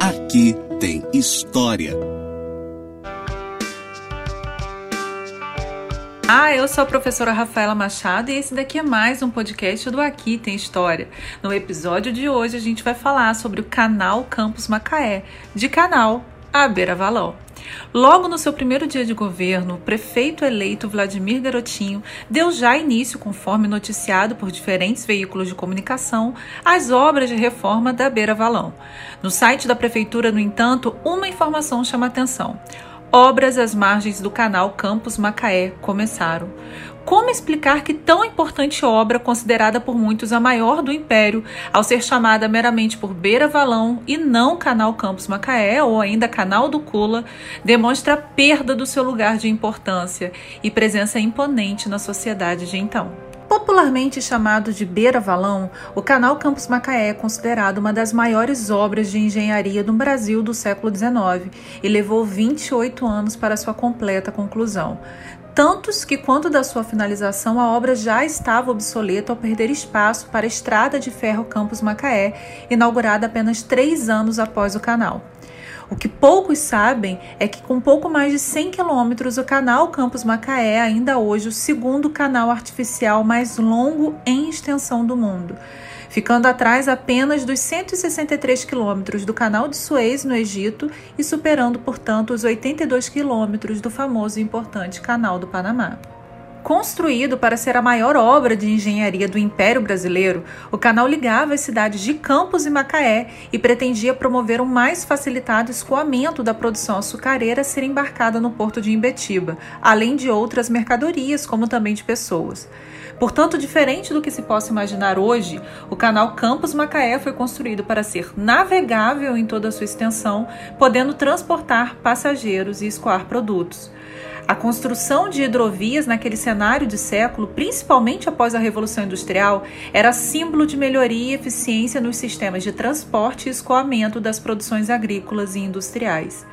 Aqui tem história. Ah, eu sou a professora Rafaela Machado e esse daqui é mais um podcast do Aqui Tem História. No episódio de hoje a gente vai falar sobre o canal Campus Macaé, de canal a Beira Valão. Logo no seu primeiro dia de governo, o prefeito eleito Vladimir Garotinho deu já início, conforme noticiado por diferentes veículos de comunicação, às obras de reforma da Beira Valão. No site da prefeitura, no entanto, uma informação chama atenção. Obras às margens do canal Campos Macaé começaram. Como explicar que tão importante obra, considerada por muitos a maior do império, ao ser chamada meramente por Beira Valão e não Canal Campos Macaé ou ainda Canal do Cula, demonstra a perda do seu lugar de importância e presença imponente na sociedade de então? Popularmente chamado de Beira Valão, o Canal Campos Macaé é considerado uma das maiores obras de engenharia do Brasil do século XIX e levou 28 anos para sua completa conclusão tantos que, quando da sua finalização, a obra já estava obsoleta ao perder espaço para a estrada de ferro Campos Macaé, inaugurada apenas três anos após o canal. O que poucos sabem é que, com pouco mais de 100 quilômetros, o canal Campos Macaé é ainda hoje o segundo canal artificial mais longo em extensão do mundo ficando atrás apenas dos 163 quilômetros do Canal de Suez, no Egito, e superando, portanto, os 82 quilômetros do famoso e importante Canal do Panamá. Construído para ser a maior obra de engenharia do Império Brasileiro, o canal ligava as cidades de Campos e Macaé e pretendia promover um mais facilitado escoamento da produção açucareira a ser embarcada no porto de Imbetiba, além de outras mercadorias, como também de pessoas. Portanto, diferente do que se possa imaginar hoje, o canal Campos Macaé foi construído para ser navegável em toda a sua extensão, podendo transportar passageiros e escoar produtos. A construção de hidrovias naquele cenário de século, principalmente após a Revolução Industrial, era símbolo de melhoria e eficiência nos sistemas de transporte e escoamento das produções agrícolas e industriais.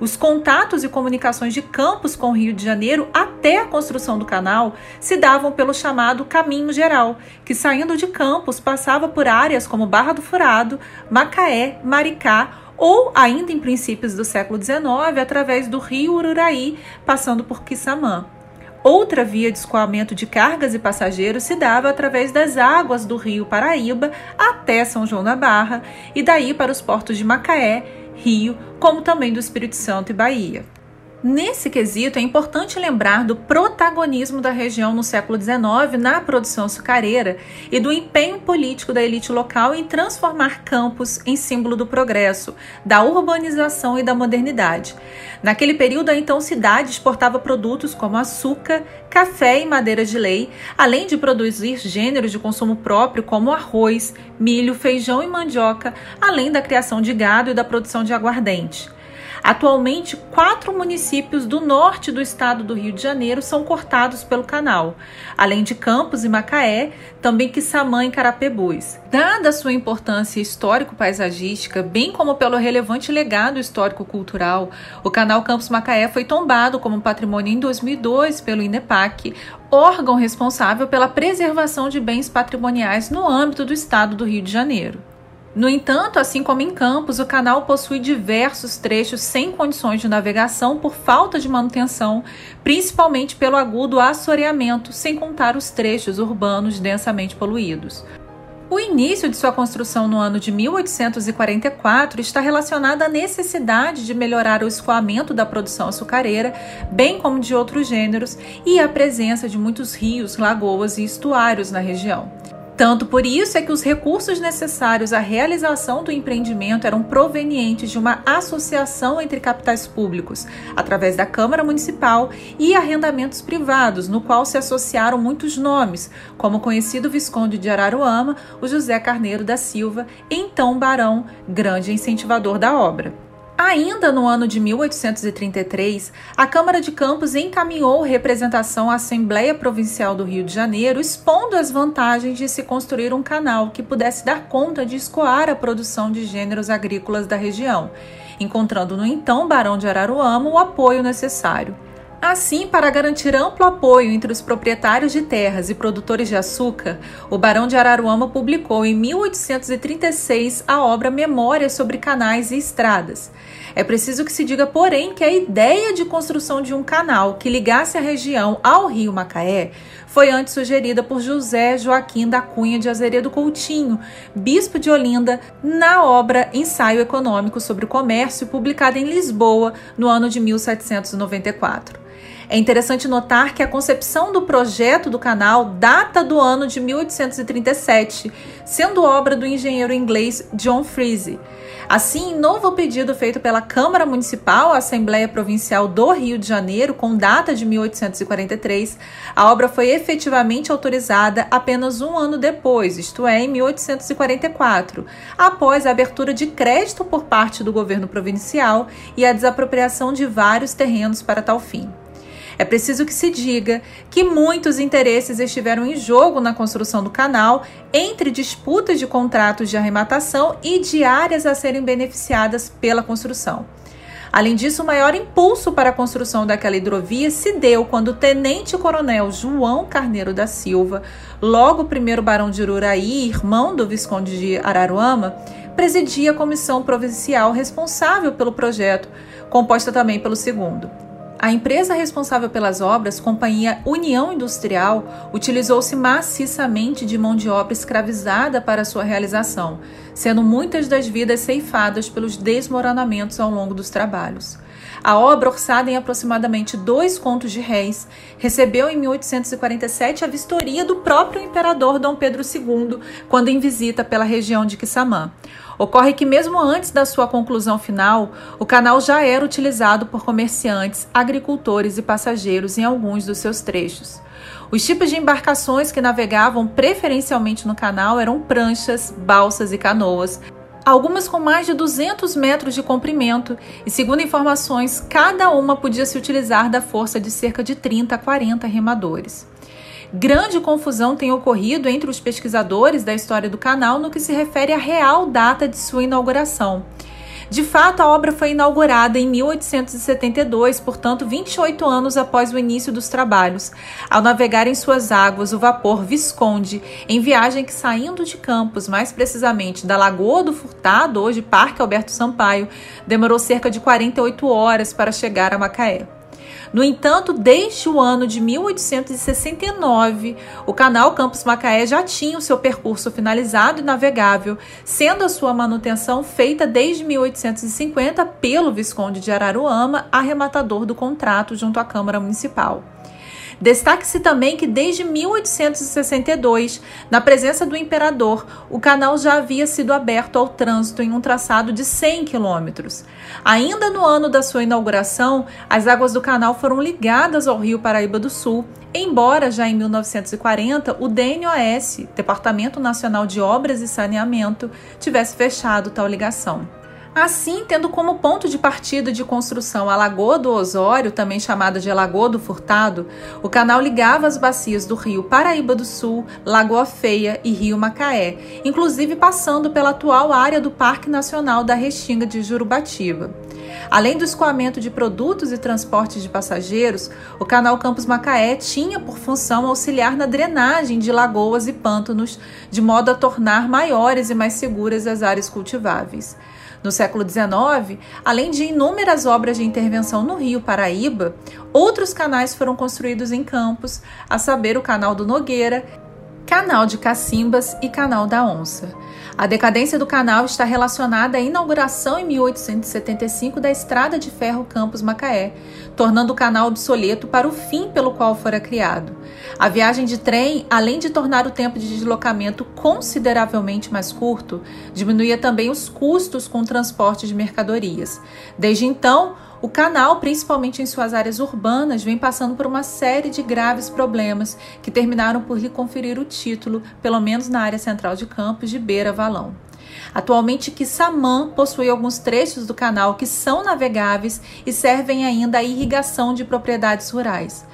Os contatos e comunicações de Campos com o Rio de Janeiro até a construção do canal se davam pelo chamado Caminho Geral, que saindo de Campos passava por áreas como Barra do Furado, Macaé, Maricá ou ainda em princípios do século XIX através do rio Ururaí, passando por Quissamã. Outra via de escoamento de cargas e passageiros se dava através das águas do rio Paraíba até São João da Barra e daí para os portos de Macaé, Rio, como também do Espírito Santo e Bahia. Nesse quesito, é importante lembrar do protagonismo da região no século XIX na produção açucareira e do empenho político da elite local em transformar Campos em símbolo do progresso, da urbanização e da modernidade. Naquele período, a então cidade exportava produtos como açúcar, café e madeira de lei, além de produzir gêneros de consumo próprio como arroz, milho, feijão e mandioca, além da criação de gado e da produção de aguardente. Atualmente, quatro municípios do norte do estado do Rio de Janeiro são cortados pelo canal, além de Campos e Macaé, também Quissamã e Carapebus. Dada sua importância histórico-paisagística, bem como pelo relevante legado histórico-cultural, o canal Campos Macaé foi tombado como patrimônio em 2002 pelo INEPAC, órgão responsável pela preservação de bens patrimoniais no âmbito do estado do Rio de Janeiro. No entanto, assim como em Campos, o canal possui diversos trechos sem condições de navegação por falta de manutenção, principalmente pelo agudo assoreamento, sem contar os trechos urbanos densamente poluídos. O início de sua construção no ano de 1844 está relacionado à necessidade de melhorar o escoamento da produção açucareira, bem como de outros gêneros, e à presença de muitos rios, lagoas e estuários na região. Tanto por isso é que os recursos necessários à realização do empreendimento eram provenientes de uma associação entre capitais públicos, através da Câmara Municipal, e arrendamentos privados, no qual se associaram muitos nomes, como o conhecido Visconde de Araruama, o José Carneiro da Silva, então barão, grande incentivador da obra. Ainda no ano de 1833, a Câmara de Campos encaminhou representação à Assembleia Provincial do Rio de Janeiro, expondo as vantagens de se construir um canal que pudesse dar conta de escoar a produção de gêneros agrícolas da região, encontrando no então Barão de Araruama o apoio necessário. Assim, para garantir amplo apoio entre os proprietários de terras e produtores de açúcar, o Barão de Araruama publicou em 1836 a obra Memórias sobre Canais e Estradas. É preciso que se diga, porém, que a ideia de construção de um canal que ligasse a região ao rio Macaé foi antes sugerida por José Joaquim da Cunha de Azeredo Coutinho, bispo de Olinda, na obra Ensaio Econômico sobre o Comércio, publicada em Lisboa no ano de 1794. É interessante notar que a concepção do projeto do canal data do ano de 1837, sendo obra do engenheiro inglês John Freese. Assim, novo pedido feito pela Câmara Municipal à Assembleia Provincial do Rio de Janeiro, com data de 1843, a obra foi efetivamente autorizada apenas um ano depois, isto é, em 1844, após a abertura de crédito por parte do governo provincial e a desapropriação de vários terrenos para tal fim. É preciso que se diga que muitos interesses estiveram em jogo na construção do canal, entre disputas de contratos de arrematação e de áreas a serem beneficiadas pela construção. Além disso, o maior impulso para a construção daquela hidrovia se deu quando o tenente-coronel João Carneiro da Silva, logo primeiro barão de Ururaí, irmão do Visconde de Araruama, presidia a comissão provincial responsável pelo projeto, composta também pelo segundo. A empresa responsável pelas obras, Companhia União Industrial, utilizou-se maciçamente de mão de obra escravizada para sua realização, sendo muitas das vidas ceifadas pelos desmoronamentos ao longo dos trabalhos. A obra, orçada em aproximadamente dois contos de réis, recebeu em 1847 a vistoria do próprio imperador Dom Pedro II, quando em visita pela região de Quissamã. Ocorre que, mesmo antes da sua conclusão final, o canal já era utilizado por comerciantes, agricultores e passageiros em alguns dos seus trechos. Os tipos de embarcações que navegavam preferencialmente no canal eram pranchas, balsas e canoas, algumas com mais de 200 metros de comprimento, e segundo informações, cada uma podia se utilizar da força de cerca de 30 a 40 remadores. Grande confusão tem ocorrido entre os pesquisadores da história do canal no que se refere à real data de sua inauguração. De fato, a obra foi inaugurada em 1872, portanto, 28 anos após o início dos trabalhos, ao navegar em suas águas o vapor Visconde, em viagem que, saindo de Campos, mais precisamente da Lagoa do Furtado, hoje Parque Alberto Sampaio, demorou cerca de 48 horas para chegar a Macaé. No entanto, desde o ano de 1869, o canal Campos Macaé já tinha o seu percurso finalizado e navegável, sendo a sua manutenção feita desde 1850 pelo Visconde de Araruama, arrematador do contrato junto à Câmara Municipal. Destaque-se também que desde 1862, na presença do imperador, o canal já havia sido aberto ao trânsito em um traçado de 100 quilômetros. Ainda no ano da sua inauguração, as águas do canal foram ligadas ao Rio Paraíba do Sul, embora já em 1940 o DNOS, Departamento Nacional de Obras e Saneamento, tivesse fechado tal ligação. Assim, tendo como ponto de partida de construção a Lagoa do Osório, também chamada de Lagoa do Furtado, o canal ligava as bacias do rio Paraíba do Sul, Lagoa Feia e Rio Macaé, inclusive passando pela atual área do Parque Nacional da Restinga de Jurubatiba. Além do escoamento de produtos e transportes de passageiros, o canal Campos Macaé tinha por função auxiliar na drenagem de lagoas e pântanos, de modo a tornar maiores e mais seguras as áreas cultiváveis. No século XIX, além de inúmeras obras de intervenção no Rio Paraíba, outros canais foram construídos em Campos, a saber o Canal do Nogueira, Canal de Cacimbas e Canal da Onça. A decadência do canal está relacionada à inauguração em 1875 da Estrada de Ferro Campos Macaé, tornando o canal obsoleto para o fim pelo qual fora criado. A viagem de trem, além de tornar o tempo de deslocamento consideravelmente mais curto, diminuía também os custos com o transporte de mercadorias. Desde então, o canal, principalmente em suas áreas urbanas, vem passando por uma série de graves problemas que terminaram por lhe conferir o título, pelo menos na área central de Campos, de Beira Valão. Atualmente, Quissamã possui alguns trechos do canal que são navegáveis e servem ainda à irrigação de propriedades rurais.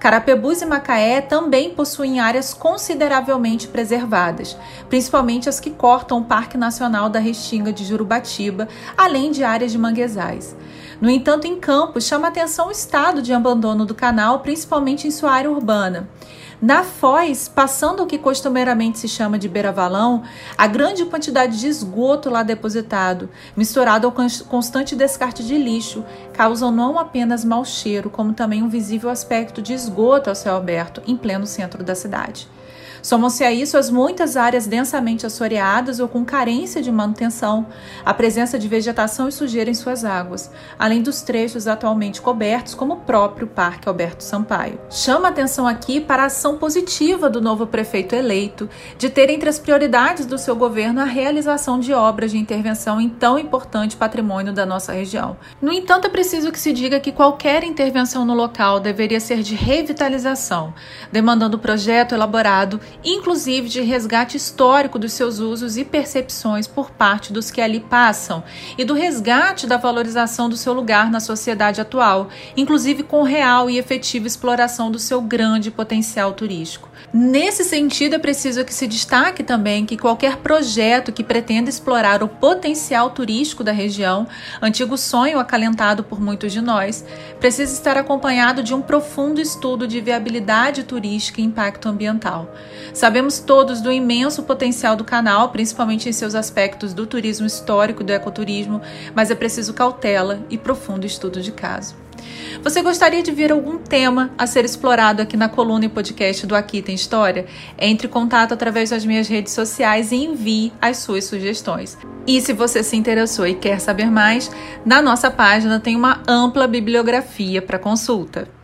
Carapebus e Macaé também possuem áreas consideravelmente preservadas, principalmente as que cortam o Parque Nacional da Restinga de Jurubatiba, além de áreas de manguezais. No entanto, em Campos, chama atenção o estado de abandono do canal, principalmente em sua área urbana. Na Foz, passando o que costumeiramente se chama de beira-valão, a grande quantidade de esgoto lá depositado, misturado ao constante descarte de lixo, causam não apenas mau cheiro, como também um visível aspecto de esgoto ao céu aberto, em pleno centro da cidade. Somam-se a isso as muitas áreas densamente assoreadas ou com carência de manutenção, a presença de vegetação e sujeira em suas águas, além dos trechos atualmente cobertos, como o próprio Parque Alberto Sampaio. Chama atenção aqui para a ação positiva do novo prefeito eleito de ter entre as prioridades do seu governo a realização de obras de intervenção em tão importante patrimônio da nossa região. No entanto, é preciso que se diga que qualquer intervenção no local deveria ser de revitalização, demandando projeto elaborado inclusive de resgate histórico dos seus usos e percepções por parte dos que ali passam, e do resgate da valorização do seu lugar na sociedade atual, inclusive com real e efetiva exploração do seu grande potencial turístico. Nesse sentido, é preciso que se destaque também que qualquer projeto que pretenda explorar o potencial turístico da região, antigo sonho acalentado por muitos de nós, precisa estar acompanhado de um profundo estudo de viabilidade turística e impacto ambiental. Sabemos todos do imenso potencial do canal, principalmente em seus aspectos do turismo histórico e do ecoturismo, mas é preciso cautela e profundo estudo de caso. Você gostaria de ver algum tema a ser explorado aqui na coluna e podcast do Aqui Tem História? Entre em contato através das minhas redes sociais e envie as suas sugestões. E se você se interessou e quer saber mais, na nossa página tem uma ampla bibliografia para consulta.